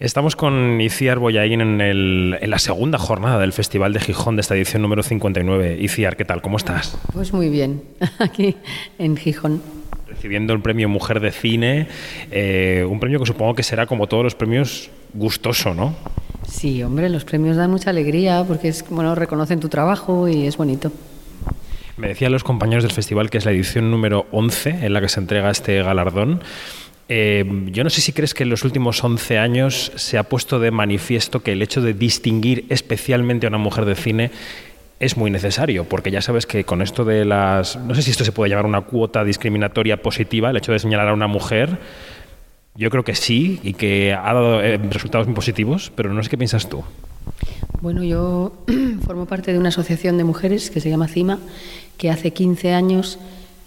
Estamos con Iciar Boyaín en, en, la segunda jornada del Festival de Gijón de esta edición número 59. Iciar, ¿qué tal? ¿Cómo estás? Pues muy bien, aquí en Gijón. Recibiendo el premio Mujer de Cine, eh, un premio que supongo que será como todos los premios gustoso, ¿no? Sí, hombre, los premios dan mucha alegría porque es, bueno, reconocen tu trabajo y es bonito. Me decían los compañeros del festival que es la edición número 11 en la que se entrega este galardón. Eh, yo no sé si crees que en los últimos 11 años se ha puesto de manifiesto que el hecho de distinguir especialmente a una mujer de cine es muy necesario, porque ya sabes que con esto de las... No sé si esto se puede llamar una cuota discriminatoria positiva, el hecho de señalar a una mujer, yo creo que sí y que ha dado eh, resultados muy positivos, pero no sé qué piensas tú. Bueno, yo formo parte de una asociación de mujeres que se llama CIMA, que hace 15 años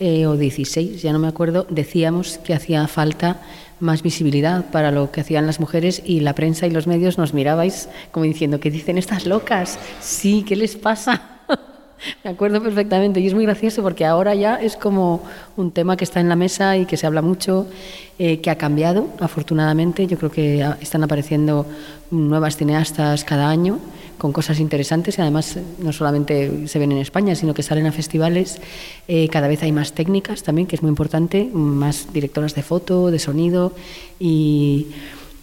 eh, o 16, ya no me acuerdo, decíamos que hacía falta más visibilidad para lo que hacían las mujeres y la prensa y los medios nos mirabais como diciendo, ¿qué dicen estas locas? Sí, ¿qué les pasa? Me acuerdo perfectamente y es muy gracioso porque ahora ya es como un tema que está en la mesa y que se habla mucho, eh, que ha cambiado afortunadamente. Yo creo que están apareciendo nuevas cineastas cada año con cosas interesantes y además no solamente se ven en España, sino que salen a festivales. Eh, cada vez hay más técnicas también, que es muy importante, más directoras de foto, de sonido y,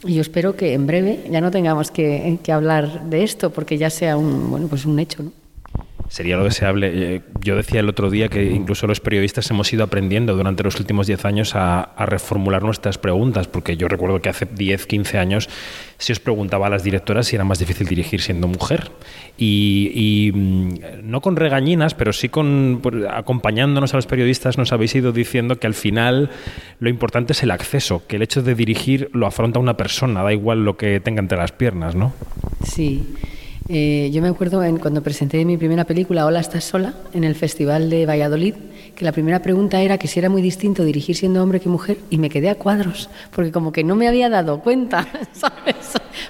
yo espero que en breve ya no tengamos que, que, hablar de esto porque ya sea un, bueno, pues un hecho. Sería lo deseable. Eh, yo decía el otro día que incluso los periodistas hemos ido aprendiendo durante los últimos 10 años a, reformular nuestras preguntas, porque yo recuerdo que hace 10, 15 años se os preguntaba a las directoras si era más difícil dirigir siendo mujer. Y, mm, no con regañinas, pero sí con acompañándonos a los periodistas nos habéis ido diciendo que al final lo importante es el acceso, que el hecho de dirigir lo afronta una persona, da igual lo que tenga entre las piernas, ¿no? Sí. Eh, yo me acuerdo en, cuando presenté mi primera película, Hola, estás sola, en el Festival de Valladolid, que la primera pregunta era que si era muy distinto dirigir siendo hombre que mujer, y me quedé a cuadros, porque como que no me había dado cuenta, ¿sabes?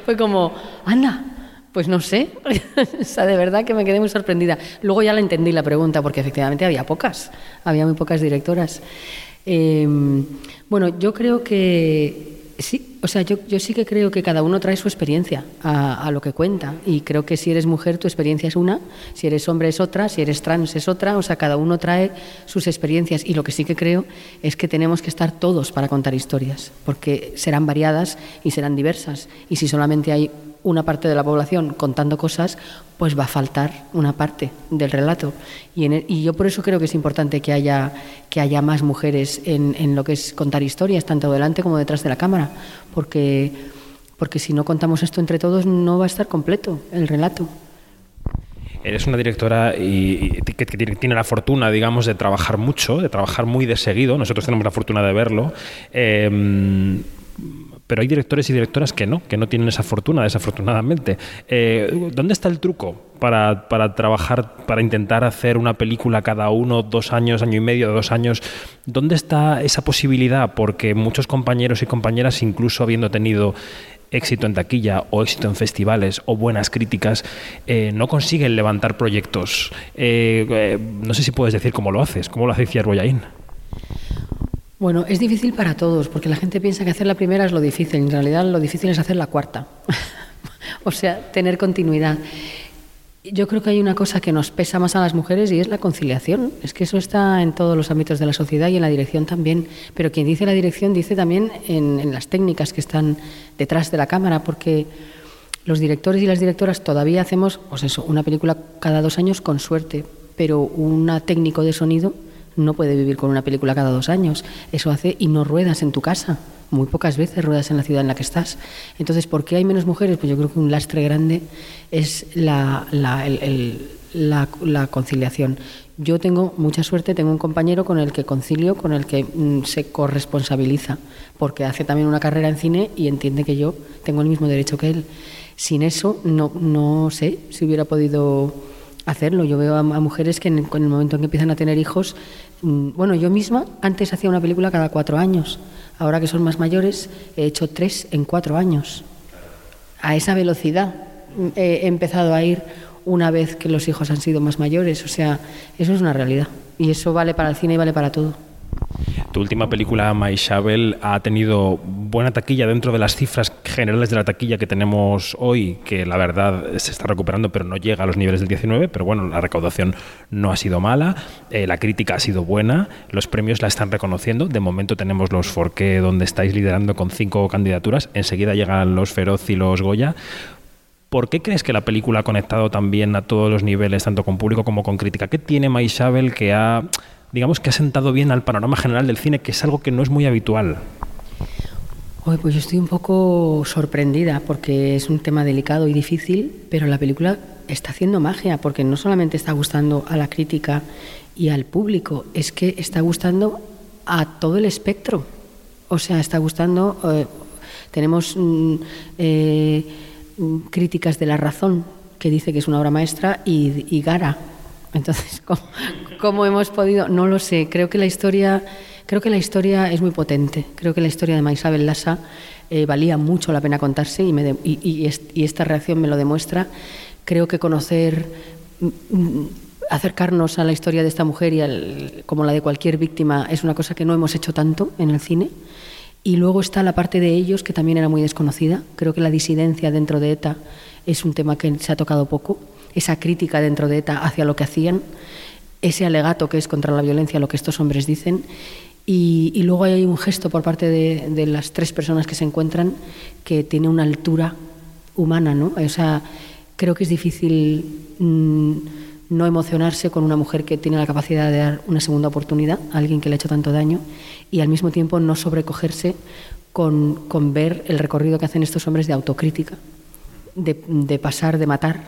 Fue como, anda, pues no sé, o sea, de verdad que me quedé muy sorprendida. Luego ya la entendí la pregunta, porque efectivamente había pocas, había muy pocas directoras. Em, bueno, yo creo que Sí, o sea, yo, yo, sí que creo que cada uno trae su experiencia a, lo que cuenta. Y creo que si eres mujer tu experiencia es una, si eres hombre es otra, si eres trans es otra, o sea, cada uno trae sus experiencias. Y lo que sí que creo es que tenemos que estar todos para contar historias, porque serán variadas y serán diversas. Y si solamente hay una parte de la población contando cosas, pues va a faltar una parte del relato. Y, e, yo por eso creo que es importante que haya, que haya más mujeres en, en, lo que es contar historias, tanto delante como detrás de la cámara, porque, porque si no contamos esto entre todos no va a estar completo el relato. Eres una directora y, que, tiene la fortuna, digamos, de trabajar mucho, de trabajar muy de seguido. Nosotros tenemos la fortuna de verlo. Eh, pero hay directores y directoras que no, que no tienen esa fortuna, desafortunadamente. Eh, ¿Dónde está el truco para, para, trabajar, para intentar hacer una película cada uno, dos años, año y medio, dos años? ¿Dónde está esa posibilidad? Porque muchos compañeros y compañeras, incluso habiendo tenido éxito en taquilla o éxito en festivales o buenas críticas, eh, no consiguen levantar proyectos. Eh, no sé si puedes decir cómo lo haces, cómo lo hace Ciar Boyaín. Bueno, es difícil para todos, porque la gente piensa que hacer la primera es lo difícil. En realidad, lo difícil es hacer la cuarta. o sea, tener continuidad. Yo creo que hay una cosa que nos pesa más a las mujeres y es la conciliación. Es que eso está en todos los ámbitos de la sociedad y en la dirección también. Pero quien dice la dirección dice también en, las técnicas que están detrás de la cámara, porque los directores y las directoras todavía hacemos, pues eso, una película cada dos años con suerte, pero un técnico de sonido no puede vivir con una película cada dos años. Eso hace y no ruedas en tu casa. Muy pocas veces ruedas en la ciudad en la que estás. Entonces, ¿por qué hay menos mujeres? Pues yo creo que un lastre grande es la, la, conciliación. Yo tengo mucha suerte, tengo un compañero con el que concilio, con el que mm, se corresponsabiliza, porque hace también una carrera en cine y entiende que yo tengo el mismo derecho que él. Sin eso, no, no sé si hubiera podido hacerlo. Yo veo a, mujeres que en el, momento en que empiezan a tener hijos, mm, bueno, yo misma antes hacía una película cada cuatro años. Ahora que son más mayores, he hecho tres en cuatro años. A esa velocidad mm, he empezado a ir una vez que los hijos han sido más mayores. O sea, eso es una realidad. Y eso vale para el cine y vale para todo. Tu última película, My Shovel, ha tenido buena taquilla dentro de las cifras generales de la taquilla que tenemos hoy, que la verdad se está recuperando, pero no llega a los niveles del 19, pero bueno, la recaudación no ha sido mala, eh, la crítica ha sido buena, los premios la están reconociendo, de momento tenemos los Forqué donde estáis liderando con cinco candidaturas, enseguida llegan los Feroz y los Goya. ¿Por qué crees que la película ha conectado también a todos los niveles, tanto con público como con crítica? ¿Qué tiene Maisabel que ha, digamos, que ha sentado bien al panorama general del cine, que es algo que no es muy habitual? Hoy, pues yo estoy un poco sorprendida porque es un tema delicado y difícil, pero la película está haciendo magia porque no solamente está gustando a la crítica y al público, es que está gustando a todo el espectro. O sea, está gustando. Eh, tenemos. Mm, eh, críticas de La Razón, que dice que es una obra maestra, y, Gara. Entonces, ¿cómo, hemos podido? No lo sé. Creo que la historia, creo que la historia es muy potente. Creo que la historia de Maisabel Lassa eh, valía mucho la pena contarse y, me y, esta reacción me lo demuestra. Creo que conocer, mm, mm, acercarnos a la historia de esta mujer y como la de cualquier víctima es una cosa que no hemos hecho tanto en el cine. Y luego está la parte de ellos, que también era muy desconocida. Creo que la disidencia dentro de ETA es un tema que se ha tocado poco. Esa crítica dentro de ETA hacia lo que hacían, ese alegato que es contra la violencia, lo que estos hombres dicen. Y, luego hay un gesto por parte de, las tres personas que se encuentran que tiene una altura humana, ¿no? O sea, creo que es difícil. Mm, no emocionarse con una mujer que tiene la capacidad de dar una segunda oportunidad a alguien que le ha hecho tanto daño y al mismo tiempo no sobrecogerse con, ver el recorrido que hacen estos hombres de autocrítica, de, pasar de matar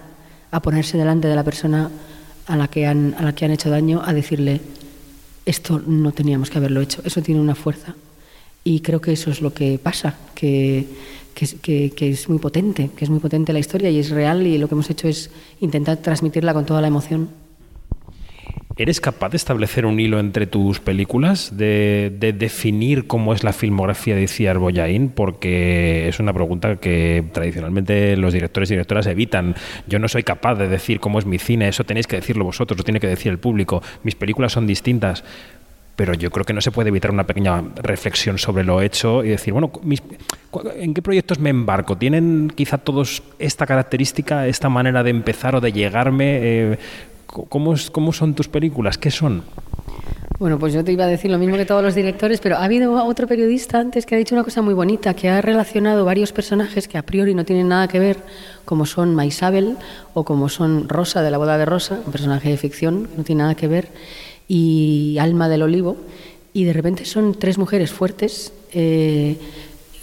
a ponerse delante de la persona a la, que han, a la que han hecho daño, a decirle, esto no teníamos que haberlo hecho, eso tiene una fuerza. Y creo que eso es lo que pasa, que que, es muy potente, que es muy potente la historia y es real y lo que hemos hecho es intentar transmitirla con toda la emoción. ¿Eres capaz de establecer un hilo entre tus películas, de, definir cómo es la filmografía de Ciar? Porque es una pregunta que tradicionalmente los directores y directoras evitan. Yo no soy capaz de decir cómo es mi cine, eso tenéis que decirlo vosotros, lo tiene que decir el público. Mis películas son distintas pero yo creo que no se puede evitar una pequeña reflexión sobre lo hecho y decir, bueno, ¿en qué proyectos me embarco? ¿Tienen quizá todos esta característica, esta manera de empezar o de llegarme? Eh, ¿cómo, ¿Cómo son tus películas? ¿Qué son? Bueno, pues yo te iba a decir lo mismo que todos los directores, pero ha habido otro periodista antes que ha dicho una cosa muy bonita, que ha relacionado varios personajes que a priori no tienen nada que ver, como son Maisabel o como son Rosa de la boda de Rosa, un personaje de ficción no tiene nada que ver, y Alma del Olivo, y de repente son tres mujeres fuertes eh,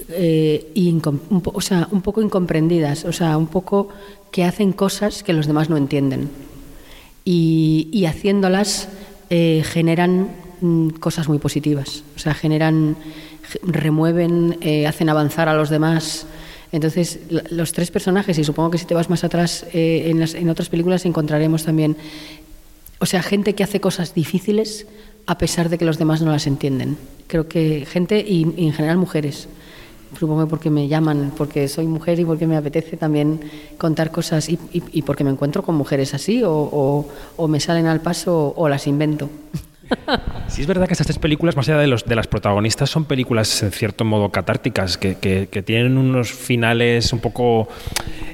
eh, y un, o sea, un poco incomprendidas, o sea, un poco que hacen cosas que los demás no entienden. Y, haciéndolas eh, generan mm, cosas muy positivas, o sea, generan, remueven, hacen avanzar a los demás. Entonces, los tres personajes, y supongo que si te vas más atrás en, en, otras películas encontraremos también o sea, gente que hace cosas difíciles a pesar de que los demás no las entienden. Creo que gente y, en general mujeres. Supongo porque me llaman, porque soy mujer y porque me apetece también contar cosas y, porque me encuentro con mujeres así o, o me salen al paso o las invento. Sí, es verdad que estas tres películas, más allá de, los, de las protagonistas, son películas en cierto modo catárticas, que, que, tienen unos finales un poco,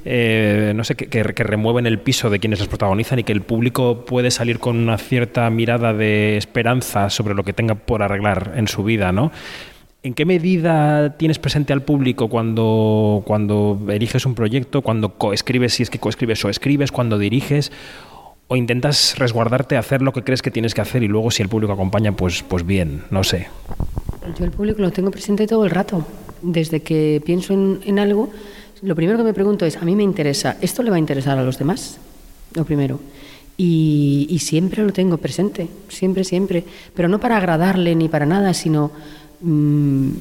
eh, no sé, que, que, remueven el piso de quienes las protagonizan y que el público puede salir con una cierta mirada de esperanza sobre lo que tenga por arreglar en su vida, ¿no? ¿En qué medida tienes presente al público cuando, cuando eliges un proyecto, cuando coescribes, si es que coescribes o escribes, cuando diriges? o intentas resguardarte, hacer lo que crees que tienes que hacer y luego si el público acompaña, pues, pues bien, no sé. Yo el público lo tengo presente todo el rato. Desde que pienso en, algo, lo primero que me pregunto es, a mí me interesa, ¿esto le va a interesar a los demás? Lo primero. Y, siempre lo tengo presente, siempre, siempre. Pero no para agradarle ni para nada, sino... Mm,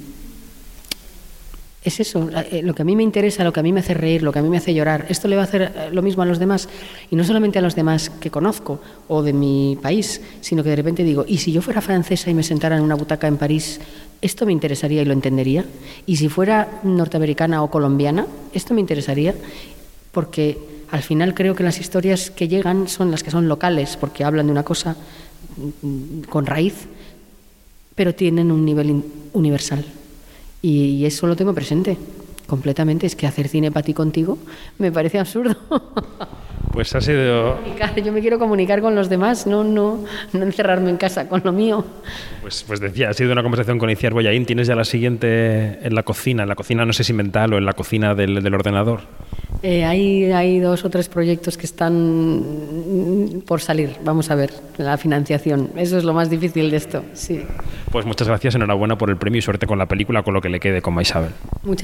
es eso, eh, lo que a mí me interesa, lo que a mí me hace reír, lo que a mí me hace llorar. Esto le va a hacer eh, lo mismo a los demás, y no solamente a los demás que conozco o de mi país, sino que de repente digo, ¿y si yo fuera francesa y me sentara en una butaca en París, esto me interesaría y lo entendería? ¿Y si fuera norteamericana o colombiana, esto me interesaría? Porque al final creo que las historias que llegan son las que son locales, porque hablan de una cosa mm, con raíz, pero tienen un nivel universal. y eso lo tengo presente completamente. Es que hacer cine para ti contigo me parece absurdo. Pues ha sido... Yo me quiero comunicar con los demás, no, no, no encerrarme en casa con lo mío. Pues, pues decía, ha sido una conversación con Iciar Boyaín. ¿Tienes ya la siguiente en la cocina? En la cocina, no sé si mental o en la cocina del, del ordenador. Eh, hay, hay dos o tres proyectos que están por salir. Vamos a ver, la financiación. Eso es lo más difícil de esto. Sí. Pues muchas gracias, enhorabuena por el premio y suerte con la película, con lo que le quede con Isabel. Muchas